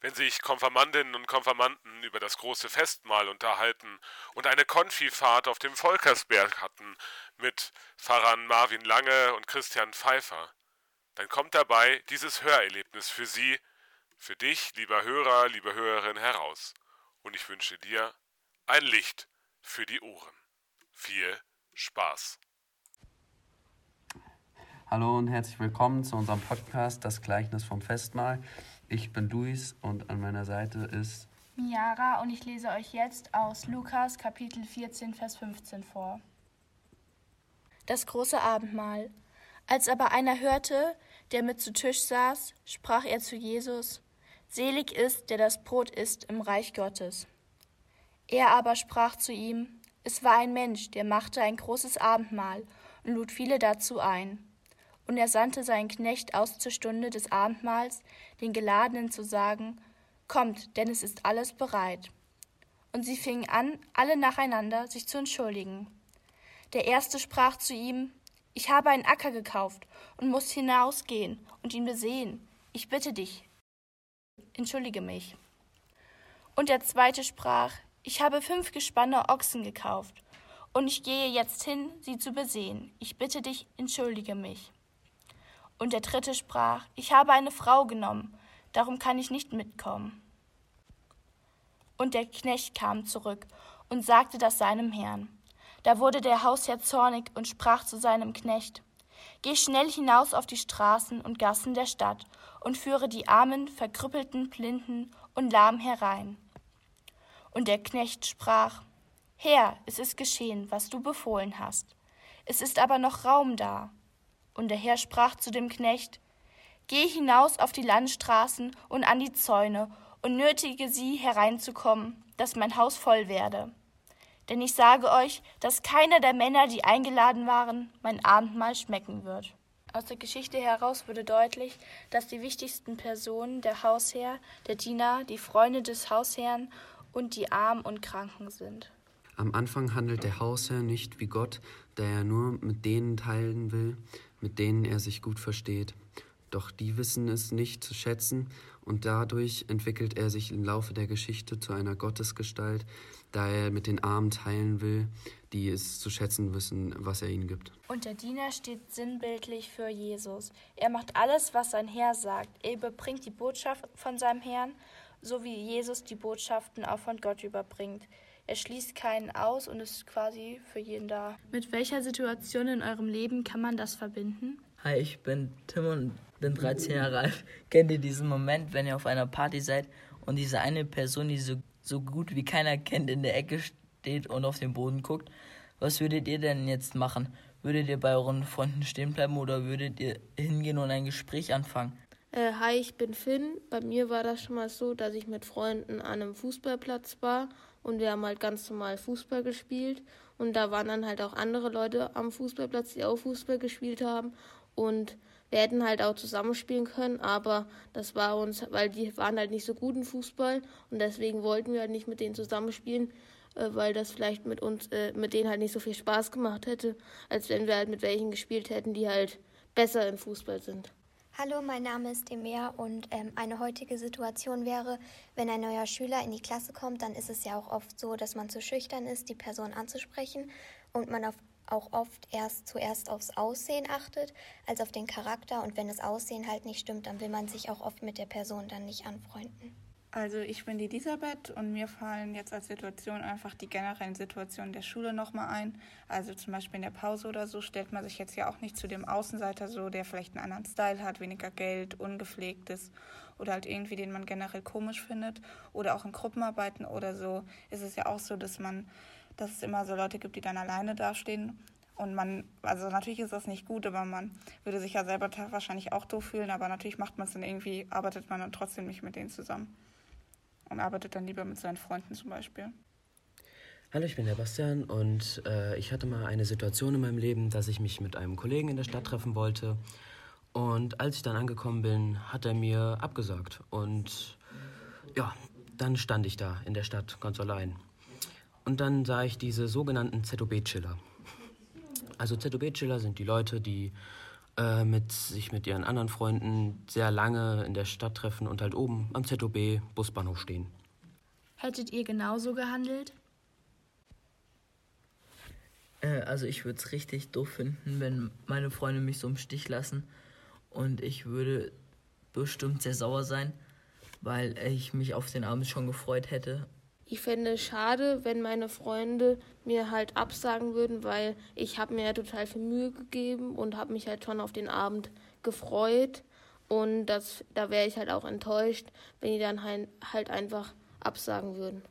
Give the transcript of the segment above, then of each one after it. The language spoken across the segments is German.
wenn sich Konfirmandinnen und Konfirmanden über das große Festmahl unterhalten und eine Konfifahrt auf dem Volkersberg hatten mit Pfarrern Marvin Lange und Christian Pfeiffer, dann kommt dabei dieses Hörerlebnis für Sie, für dich, lieber Hörer, liebe Hörerin, heraus. Und ich wünsche dir ein Licht für die Ohren. Viel Spaß. Hallo und herzlich willkommen zu unserem Podcast Das Gleichnis vom Festmahl. Ich bin Luis und an meiner Seite ist Miara und ich lese euch jetzt aus Lukas Kapitel 14, Vers 15 vor. Das große Abendmahl. Als aber einer hörte, der mit zu Tisch saß, sprach er zu Jesus, Selig ist, der das Brot isst im Reich Gottes. Er aber sprach zu ihm, Es war ein Mensch, der machte ein großes Abendmahl und lud viele dazu ein. Und er sandte seinen Knecht aus zur Stunde des Abendmahls, den Geladenen zu sagen, Kommt, denn es ist alles bereit. Und sie fingen an, alle nacheinander sich zu entschuldigen. Der erste sprach zu ihm, Ich habe einen Acker gekauft und muss hinausgehen und ihn besehen. Ich bitte dich, entschuldige mich. Und der zweite sprach, Ich habe fünf Gespanne Ochsen gekauft, und ich gehe jetzt hin, sie zu besehen. Ich bitte dich, entschuldige mich. Und der dritte sprach, ich habe eine Frau genommen, darum kann ich nicht mitkommen. Und der Knecht kam zurück und sagte das seinem Herrn. Da wurde der Hausherr zornig und sprach zu seinem Knecht, Geh schnell hinaus auf die Straßen und Gassen der Stadt und führe die Armen, Verkrüppelten, Blinden und Lahmen herein. Und der Knecht sprach, Herr, es ist geschehen, was du befohlen hast. Es ist aber noch Raum da. Und der Herr sprach zu dem Knecht, Geh hinaus auf die Landstraßen und an die Zäune und nötige sie hereinzukommen, dass mein Haus voll werde. Denn ich sage euch, dass keiner der Männer, die eingeladen waren, mein Abendmahl schmecken wird. Aus der Geschichte heraus wurde deutlich, dass die wichtigsten Personen der Hausherr, der Diener, die Freunde des Hausherrn und die Armen und Kranken sind. Am Anfang handelt der Hausherr nicht wie Gott, da er nur mit denen teilen will, mit denen er sich gut versteht. Doch die wissen es nicht zu schätzen, und dadurch entwickelt er sich im Laufe der Geschichte zu einer Gottesgestalt, da er mit den Armen teilen will, die es zu schätzen wissen, was er ihnen gibt. Und der Diener steht sinnbildlich für Jesus. Er macht alles, was sein Herr sagt. Er überbringt die Botschaft von seinem Herrn, so wie Jesus die Botschaften auch von Gott überbringt. Er schließt keinen aus und ist quasi für jeden da. Mit welcher Situation in eurem Leben kann man das verbinden? Hi, ich bin Tim und bin 13 Jahre alt. Kennt ihr diesen Moment, wenn ihr auf einer Party seid und diese eine Person, die so, so gut wie keiner kennt, in der Ecke steht und auf den Boden guckt? Was würdet ihr denn jetzt machen? Würdet ihr bei euren Freunden stehen bleiben oder würdet ihr hingehen und ein Gespräch anfangen? Äh, hi, ich bin Finn. Bei mir war das schon mal so, dass ich mit Freunden an einem Fußballplatz war und wir haben halt ganz normal Fußball gespielt. Und da waren dann halt auch andere Leute am Fußballplatz, die auch Fußball gespielt haben. Und wir hätten halt auch zusammenspielen können, aber das war uns, weil die waren halt nicht so gut im Fußball und deswegen wollten wir halt nicht mit denen zusammenspielen, äh, weil das vielleicht mit uns, äh, mit denen halt nicht so viel Spaß gemacht hätte, als wenn wir halt mit welchen gespielt hätten, die halt besser im Fußball sind. Hallo, mein Name ist Emea und ähm, eine heutige Situation wäre, wenn ein neuer Schüler in die Klasse kommt, dann ist es ja auch oft so, dass man zu schüchtern ist, die Person anzusprechen und man auf, auch oft erst zuerst aufs Aussehen achtet, als auf den Charakter und wenn das Aussehen halt nicht stimmt, dann will man sich auch oft mit der Person dann nicht anfreunden. Also ich bin die Elisabeth und mir fallen jetzt als Situation einfach die generellen Situationen der Schule nochmal ein. Also zum Beispiel in der Pause oder so stellt man sich jetzt ja auch nicht zu dem Außenseiter so, der vielleicht einen anderen Style hat, weniger Geld, ungepflegt ist oder halt irgendwie den man generell komisch findet. Oder auch in Gruppenarbeiten oder so ist es ja auch so, dass man, dass es immer so Leute gibt, die dann alleine dastehen und man, also natürlich ist das nicht gut, aber man würde sich ja selber wahrscheinlich auch doof fühlen, aber natürlich macht man es dann irgendwie, arbeitet man dann trotzdem nicht mit denen zusammen und arbeitet dann lieber mit seinen Freunden zum Beispiel. Hallo, ich bin der Bastian und äh, ich hatte mal eine Situation in meinem Leben, dass ich mich mit einem Kollegen in der Stadt treffen wollte. Und als ich dann angekommen bin, hat er mir abgesagt. Und ja, dann stand ich da in der Stadt ganz allein. Und dann sah ich diese sogenannten ZOB-Chiller. Also ZOB-Chiller sind die Leute, die äh, mit sich mit ihren anderen Freunden sehr lange in der Stadt treffen und halt oben am ZOB Busbahnhof stehen. Hättet ihr genauso gehandelt? Äh, also ich würde es richtig doof finden, wenn meine Freunde mich so im Stich lassen. Und ich würde bestimmt sehr sauer sein, weil ich mich auf den Abend schon gefreut hätte. Ich fände es schade, wenn meine Freunde mir halt absagen würden, weil ich habe mir ja total viel Mühe gegeben und habe mich halt schon auf den Abend gefreut. Und das, da wäre ich halt auch enttäuscht, wenn die dann halt, halt einfach absagen würden.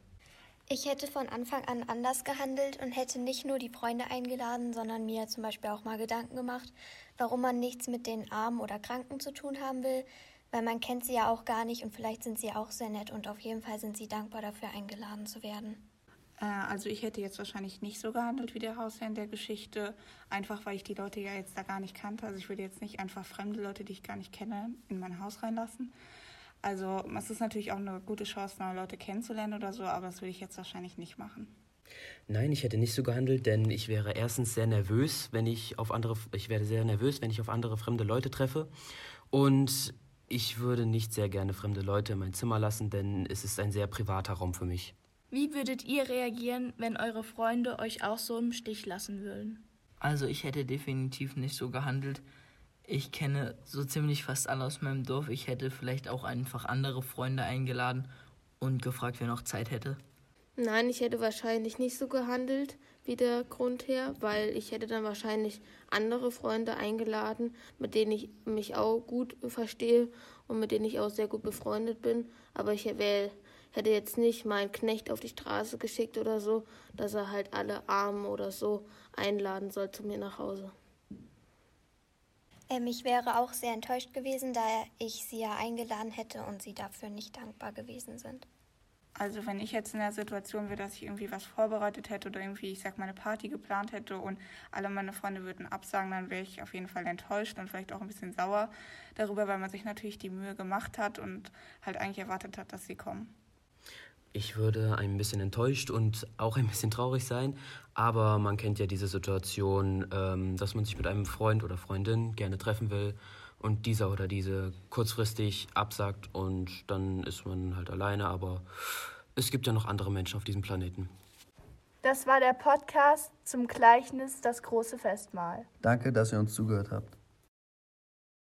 Ich hätte von Anfang an anders gehandelt und hätte nicht nur die Freunde eingeladen, sondern mir zum Beispiel auch mal Gedanken gemacht, warum man nichts mit den Armen oder Kranken zu tun haben will, weil man kennt sie ja auch gar nicht und vielleicht sind sie auch sehr nett und auf jeden Fall sind sie dankbar dafür eingeladen zu werden. Äh, also ich hätte jetzt wahrscheinlich nicht so gehandelt wie der Hausherr in der Geschichte, einfach weil ich die Leute ja jetzt da gar nicht kannte. Also ich würde jetzt nicht einfach fremde Leute, die ich gar nicht kenne, in mein Haus reinlassen. Also es ist natürlich auch eine gute Chance, neue Leute kennenzulernen oder so, aber das würde ich jetzt wahrscheinlich nicht machen. Nein, ich hätte nicht so gehandelt, denn ich wäre erstens sehr nervös, wenn ich auf andere, ich werde sehr nervös, wenn ich auf andere fremde Leute treffe. Und ich würde nicht sehr gerne fremde Leute in mein Zimmer lassen, denn es ist ein sehr privater Raum für mich. Wie würdet ihr reagieren, wenn eure Freunde euch auch so im Stich lassen würden? Also ich hätte definitiv nicht so gehandelt. Ich kenne so ziemlich fast alle aus meinem Dorf. Ich hätte vielleicht auch einfach andere Freunde eingeladen und gefragt, wer noch Zeit hätte. Nein, ich hätte wahrscheinlich nicht so gehandelt wie der Grundherr, weil ich hätte dann wahrscheinlich andere Freunde eingeladen, mit denen ich mich auch gut verstehe und mit denen ich auch sehr gut befreundet bin. Aber ich hätte jetzt nicht meinen Knecht auf die Straße geschickt oder so, dass er halt alle Armen oder so einladen soll zu mir nach Hause. Ähm, ich wäre auch sehr enttäuscht gewesen, da ich sie ja eingeladen hätte und sie dafür nicht dankbar gewesen sind. Also wenn ich jetzt in der Situation wäre, dass ich irgendwie was vorbereitet hätte oder irgendwie, ich sag mal, eine Party geplant hätte und alle meine Freunde würden absagen, dann wäre ich auf jeden Fall enttäuscht und vielleicht auch ein bisschen sauer darüber, weil man sich natürlich die Mühe gemacht hat und halt eigentlich erwartet hat, dass sie kommen. Ich würde ein bisschen enttäuscht und auch ein bisschen traurig sein, aber man kennt ja diese Situation, ähm, dass man sich mit einem Freund oder Freundin gerne treffen will und dieser oder diese kurzfristig absagt und dann ist man halt alleine, aber es gibt ja noch andere Menschen auf diesem Planeten. Das war der Podcast zum Gleichnis Das große Festmahl. Danke, dass ihr uns zugehört habt.